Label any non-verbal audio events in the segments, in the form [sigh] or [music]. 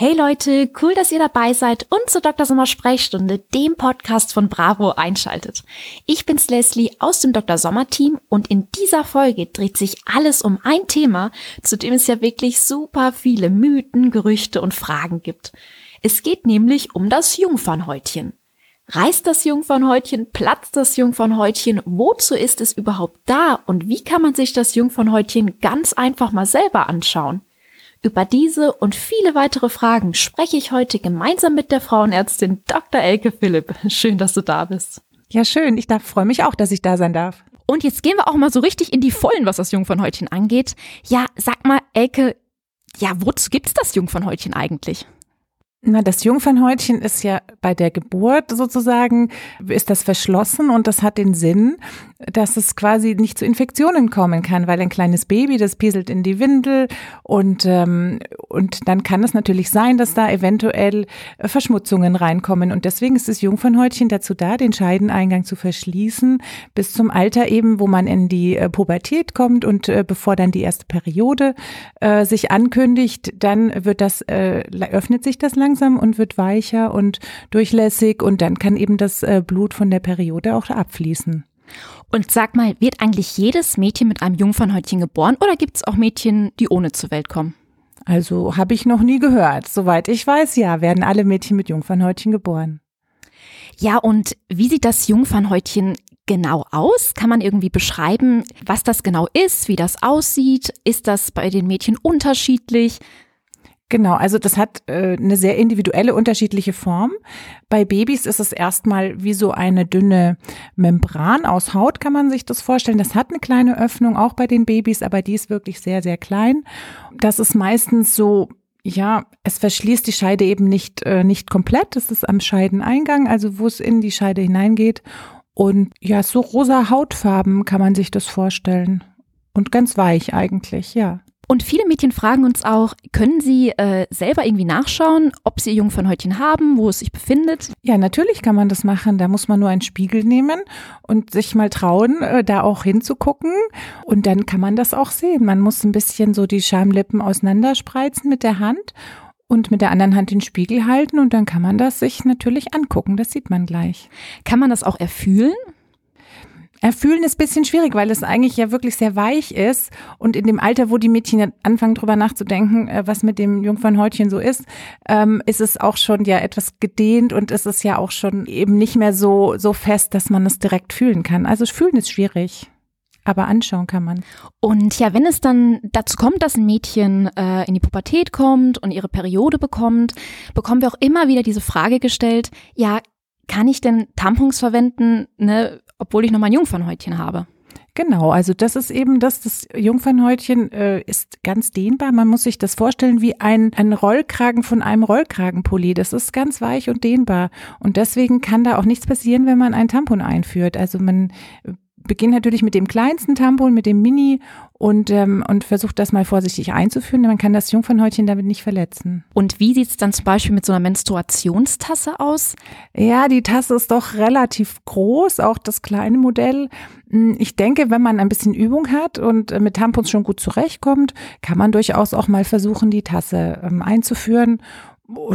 Hey Leute, cool, dass ihr dabei seid und zur Dr. Sommer Sprechstunde, dem Podcast von Bravo, einschaltet. Ich bin's Leslie aus dem Dr. Sommer Team und in dieser Folge dreht sich alles um ein Thema, zu dem es ja wirklich super viele Mythen, Gerüchte und Fragen gibt. Es geht nämlich um das Jungfernhäutchen. Reißt das Jungfernhäutchen? Platzt das Jungfernhäutchen? Wozu ist es überhaupt da? Und wie kann man sich das Jungfernhäutchen ganz einfach mal selber anschauen? Über diese und viele weitere Fragen spreche ich heute gemeinsam mit der Frauenärztin Dr. Elke Philipp. Schön, dass du da bist. Ja, schön. Ich freue mich auch, dass ich da sein darf. Und jetzt gehen wir auch mal so richtig in die Vollen, was das Jungfernhäutchen angeht. Ja, sag mal, Elke, ja, wozu gibt's das Jungfernhäutchen eigentlich? Na, das Jungfernhäutchen ist ja bei der Geburt sozusagen, ist das verschlossen und das hat den Sinn, dass es quasi nicht zu Infektionen kommen kann, weil ein kleines Baby, das pieselt in die Windel und, ähm, und dann kann es natürlich sein, dass da eventuell Verschmutzungen reinkommen. Und deswegen ist das Jungfernhäutchen dazu da, den Scheideneingang zu verschließen, bis zum Alter eben, wo man in die äh, Pubertät kommt und äh, bevor dann die erste Periode äh, sich ankündigt, dann wird das, äh, öffnet sich das langsam und wird weicher und durchlässig und dann kann eben das äh, Blut von der Periode auch abfließen. Und sag mal, wird eigentlich jedes Mädchen mit einem Jungfernhäutchen geboren oder gibt es auch Mädchen, die ohne zur Welt kommen? Also habe ich noch nie gehört. Soweit ich weiß, ja, werden alle Mädchen mit Jungfernhäutchen geboren. Ja, und wie sieht das Jungfernhäutchen genau aus? Kann man irgendwie beschreiben, was das genau ist, wie das aussieht? Ist das bei den Mädchen unterschiedlich? Genau, also das hat äh, eine sehr individuelle, unterschiedliche Form. Bei Babys ist es erstmal wie so eine dünne Membran aus Haut, kann man sich das vorstellen. Das hat eine kleine Öffnung, auch bei den Babys, aber die ist wirklich sehr, sehr klein. Das ist meistens so ja, es verschließt die Scheide eben nicht, äh, nicht komplett. Das ist am Scheideneingang, also wo es in die Scheide hineingeht. Und ja, so rosa Hautfarben kann man sich das vorstellen. Und ganz weich eigentlich, ja. Und viele Mädchen fragen uns auch, können sie äh, selber irgendwie nachschauen, ob sie ihr Jungfernhäutchen haben, wo es sich befindet? Ja, natürlich kann man das machen. Da muss man nur einen Spiegel nehmen und sich mal trauen, äh, da auch hinzugucken. Und dann kann man das auch sehen. Man muss ein bisschen so die Schamlippen auseinanderspreizen mit der Hand und mit der anderen Hand den Spiegel halten und dann kann man das sich natürlich angucken. Das sieht man gleich. Kann man das auch erfühlen? Erfühlen ist bisschen schwierig, weil es eigentlich ja wirklich sehr weich ist. Und in dem Alter, wo die Mädchen anfangen, drüber nachzudenken, äh, was mit dem Jungfernhäutchen so ist, ähm, ist es auch schon ja etwas gedehnt und ist es ja auch schon eben nicht mehr so, so fest, dass man es direkt fühlen kann. Also fühlen ist schwierig. Aber anschauen kann man. Und ja, wenn es dann dazu kommt, dass ein Mädchen äh, in die Pubertät kommt und ihre Periode bekommt, bekommen wir auch immer wieder diese Frage gestellt, ja, kann ich denn Tampons verwenden, ne, obwohl ich noch mein Jungfernhäutchen habe. Genau, also das ist eben das, das Jungfernhäutchen äh, ist ganz dehnbar. Man muss sich das vorstellen wie ein, ein Rollkragen von einem Rollkragenpulli. Das ist ganz weich und dehnbar. Und deswegen kann da auch nichts passieren, wenn man ein Tampon einführt. Also man beginnt natürlich mit dem kleinsten Tampon, mit dem Mini und, ähm, und versucht das mal vorsichtig einzuführen. Man kann das Jungfernhäutchen damit nicht verletzen. Und wie sieht es dann zum Beispiel mit so einer Menstruationstasse aus? Ja, die Tasse ist doch relativ groß, auch das kleine Modell. Hm, ich denke, wenn man ein bisschen Übung hat und äh, mit Tampons schon gut zurechtkommt, kann man durchaus auch mal versuchen, die Tasse ähm, einzuführen.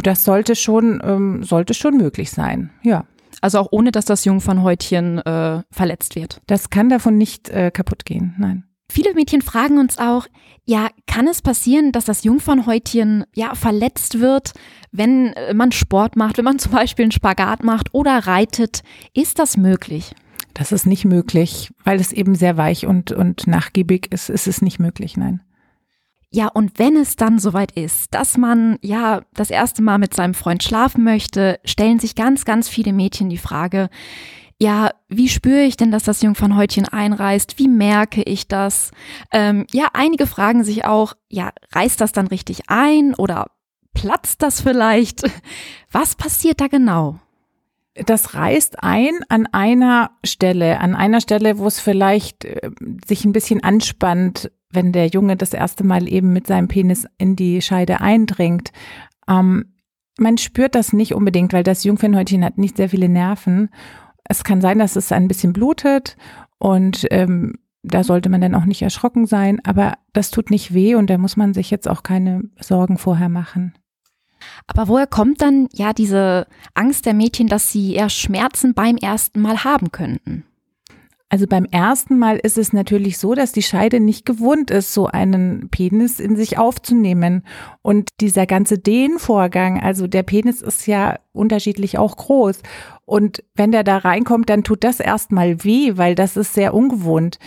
Das sollte schon, ähm, sollte schon möglich sein, ja. Also auch ohne, dass das Jungfernhäutchen äh, verletzt wird. Das kann davon nicht äh, kaputt gehen, nein. Viele Mädchen fragen uns auch, ja, kann es passieren, dass das Jungfernhäutchen ja verletzt wird, wenn äh, man Sport macht, wenn man [laughs] zum Beispiel einen Spagat macht oder reitet? Ist das möglich? Das ist nicht möglich, weil es eben sehr weich und, und nachgiebig ist, ist es nicht möglich, nein. Ja, und wenn es dann soweit ist, dass man ja das erste Mal mit seinem Freund schlafen möchte, stellen sich ganz, ganz viele Mädchen die Frage, ja, wie spüre ich denn, dass das Jungfernhäutchen einreißt? Wie merke ich das? Ähm, ja, einige fragen sich auch, ja, reißt das dann richtig ein oder platzt das vielleicht? Was passiert da genau? das reißt ein an einer Stelle, an einer Stelle, wo es vielleicht äh, sich ein bisschen anspannt, wenn der Junge das erste Mal eben mit seinem Penis in die Scheide eindringt. Ähm, man spürt das nicht unbedingt, weil das Jungfernhäutchen hat nicht sehr viele Nerven. Es kann sein, dass es ein bisschen blutet und ähm, da sollte man dann auch nicht erschrocken sein, aber das tut nicht weh und da muss man sich jetzt auch keine Sorgen vorher machen. Aber woher kommt dann ja diese Angst der Mädchen, dass sie eher Schmerzen beim ersten Mal haben könnten? Also beim ersten Mal ist es natürlich so, dass die Scheide nicht gewohnt ist, so einen Penis in sich aufzunehmen. Und dieser ganze Dehnvorgang, also der Penis ist ja unterschiedlich auch groß. Und wenn der da reinkommt, dann tut das erstmal weh, weil das ist sehr ungewohnt.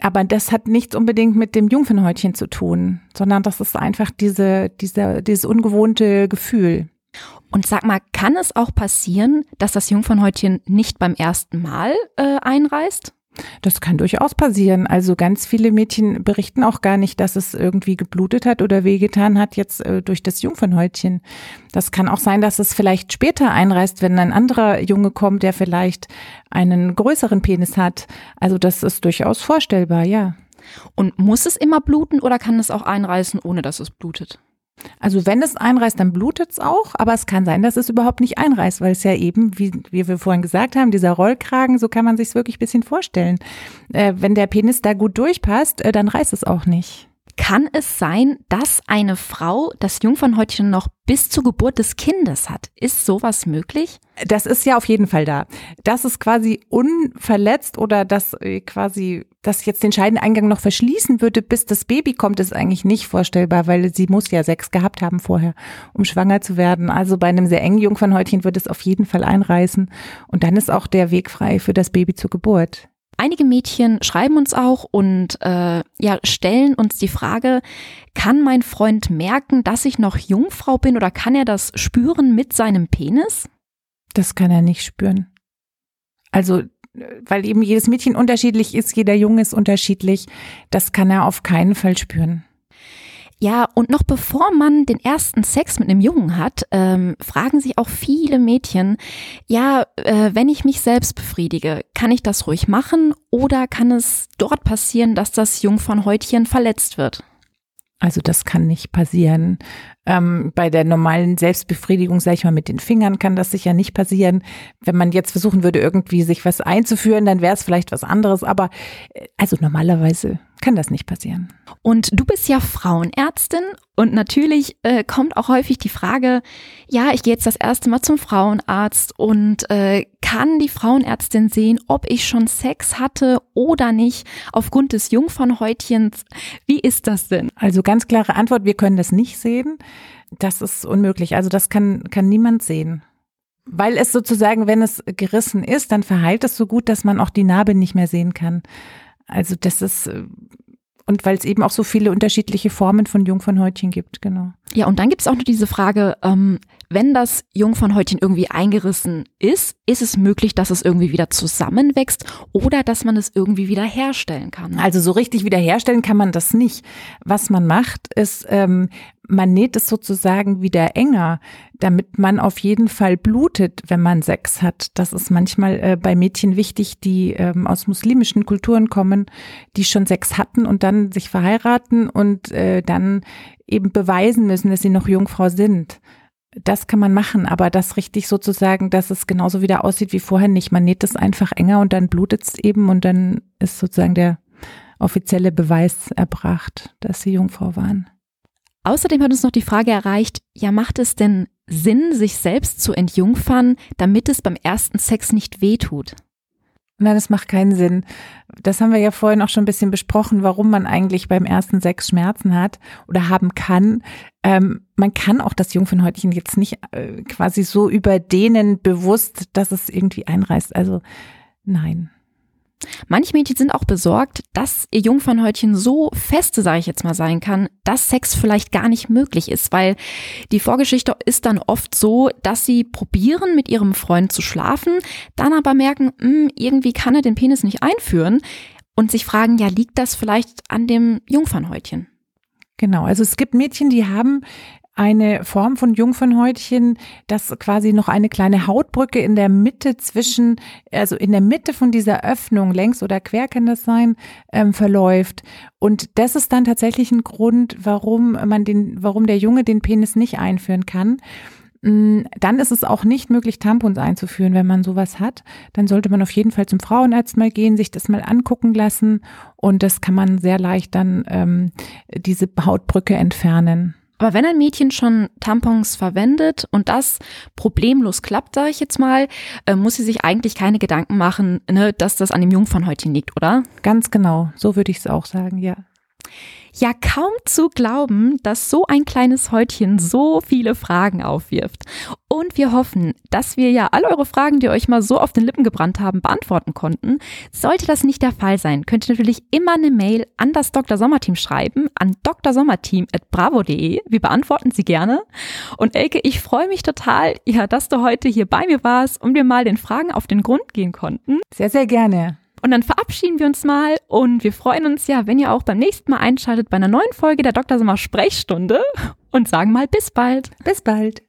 Aber das hat nichts unbedingt mit dem Jungfernhäutchen zu tun, sondern das ist einfach diese, diese, dieses ungewohnte Gefühl. Und sag mal, kann es auch passieren, dass das Jungfernhäutchen nicht beim ersten Mal äh, einreißt? Das kann durchaus passieren. Also ganz viele Mädchen berichten auch gar nicht, dass es irgendwie geblutet hat oder wehgetan hat jetzt äh, durch das Jungfernhäutchen. Das kann auch sein, dass es vielleicht später einreißt, wenn ein anderer Junge kommt, der vielleicht einen größeren Penis hat. Also das ist durchaus vorstellbar, ja. Und muss es immer bluten oder kann es auch einreißen, ohne dass es blutet? Also wenn es einreißt, dann blutet es auch, aber es kann sein, dass es überhaupt nicht einreißt, weil es ja eben, wie, wie wir vorhin gesagt haben, dieser Rollkragen, so kann man sich wirklich ein bisschen vorstellen. Äh, wenn der Penis da gut durchpasst, äh, dann reißt es auch nicht. Kann es sein, dass eine Frau das Jungfernhäutchen noch bis zur Geburt des Kindes hat? Ist sowas möglich? Das ist ja auf jeden Fall da. Dass es quasi unverletzt oder dass äh, quasi, dass jetzt den Scheideneingang noch verschließen würde, bis das Baby kommt, ist eigentlich nicht vorstellbar, weil sie muss ja Sex gehabt haben vorher, um schwanger zu werden. Also bei einem sehr engen Jungfernhäutchen wird es auf jeden Fall einreißen und dann ist auch der Weg frei für das Baby zur Geburt. Einige Mädchen schreiben uns auch und äh, ja, stellen uns die Frage, kann mein Freund merken, dass ich noch Jungfrau bin oder kann er das spüren mit seinem Penis? Das kann er nicht spüren. Also, weil eben jedes Mädchen unterschiedlich ist, jeder Junge ist unterschiedlich, das kann er auf keinen Fall spüren. Ja, und noch bevor man den ersten Sex mit einem Jungen hat, ähm, fragen sich auch viele Mädchen, ja, äh, wenn ich mich selbst befriedige, kann ich das ruhig machen oder kann es dort passieren, dass das Jungfernhäutchen verletzt wird? Also das kann nicht passieren. Ähm, bei der normalen Selbstbefriedigung, sage ich mal, mit den Fingern kann das sicher nicht passieren. Wenn man jetzt versuchen würde, irgendwie sich was einzuführen, dann wäre es vielleicht was anderes. Aber äh, also normalerweise kann das nicht passieren. Und du bist ja Frauenärztin und natürlich äh, kommt auch häufig die Frage, ja, ich gehe jetzt das erste Mal zum Frauenarzt und äh, kann die Frauenärztin sehen, ob ich schon Sex hatte oder nicht aufgrund des Jungfernhäutchens? Wie ist das denn? Also ganz klare Antwort, wir können das nicht sehen. Das ist unmöglich. Also das kann, kann niemand sehen. Weil es sozusagen, wenn es gerissen ist, dann verheilt es so gut, dass man auch die Narbe nicht mehr sehen kann. Also das ist, äh, und weil es eben auch so viele unterschiedliche Formen von Jungfernhäutchen gibt, genau. Ja, und dann gibt es auch noch diese Frage, ähm, wenn das Jungfernhäutchen irgendwie eingerissen ist, ist es möglich, dass es irgendwie wieder zusammenwächst oder dass man es irgendwie wieder herstellen kann? Also so richtig wiederherstellen kann man das nicht. Was man macht, ist, ähm, man näht es sozusagen wieder enger, damit man auf jeden Fall blutet, wenn man Sex hat. Das ist manchmal äh, bei Mädchen wichtig, die ähm, aus muslimischen Kulturen kommen, die schon Sex hatten und dann sich verheiraten und äh, dann eben beweisen müssen, dass sie noch Jungfrau sind. Das kann man machen, aber das richtig sozusagen, dass es genauso wieder aussieht wie vorher nicht. Man näht es einfach enger und dann blutet es eben und dann ist sozusagen der offizielle Beweis erbracht, dass sie Jungfrau waren. Außerdem hat uns noch die Frage erreicht, ja, macht es denn Sinn, sich selbst zu entjungfern, damit es beim ersten Sex nicht wehtut? Nein, das macht keinen Sinn. Das haben wir ja vorhin auch schon ein bisschen besprochen, warum man eigentlich beim ersten Sex Schmerzen hat oder haben kann. Ähm, man kann auch das Jungfernhäutchen jetzt nicht äh, quasi so überdehnen, bewusst, dass es irgendwie einreißt. Also nein. Manche Mädchen sind auch besorgt, dass ihr Jungfernhäutchen so feste, sage ich jetzt mal, sein kann, dass Sex vielleicht gar nicht möglich ist, weil die Vorgeschichte ist dann oft so, dass sie probieren, mit ihrem Freund zu schlafen, dann aber merken, mh, hm, irgendwie kann er den Penis nicht einführen und sich fragen, ja, liegt das vielleicht an dem Jungfernhäutchen? Genau, also es gibt Mädchen, die haben eine Form von Jungfernhäutchen, das quasi noch eine kleine Hautbrücke in der Mitte zwischen, also in der Mitte von dieser Öffnung, längs oder quer kann das sein, ähm, verläuft. Und das ist dann tatsächlich ein Grund, warum man den, warum der Junge den Penis nicht einführen kann. Mm, dann ist es auch nicht möglich, Tampons einzuführen, wenn man sowas hat. Dann sollte man auf jeden Fall zum Frauenarzt mal gehen, sich das mal angucken lassen und das kann man sehr leicht dann ähm, diese Hautbrücke entfernen. Aber wenn ein Mädchen schon Tampons verwendet und das problemlos klappt, sage ich jetzt mal, äh, muss sie sich eigentlich keine Gedanken machen, ne, dass das an dem Jungfernhäutchen liegt, oder? Ganz genau, so würde ich es auch sagen, ja. Ja, kaum zu glauben, dass so ein kleines Häutchen so viele Fragen aufwirft. Und wir hoffen, dass wir ja all eure Fragen, die euch mal so auf den Lippen gebrannt haben, beantworten konnten. Sollte das nicht der Fall sein, könnt ihr natürlich immer eine Mail an das Dr. Sommerteam schreiben, an drsommerteam.bravo.de. Wir beantworten sie gerne. Und Elke, ich freue mich total, ja, dass du heute hier bei mir warst und wir mal den Fragen auf den Grund gehen konnten. Sehr, sehr gerne. Und dann verabschieden wir uns mal und wir freuen uns ja, wenn ihr auch beim nächsten Mal einschaltet bei einer neuen Folge der Dr. Sommer Sprechstunde und sagen mal bis bald. Bis bald.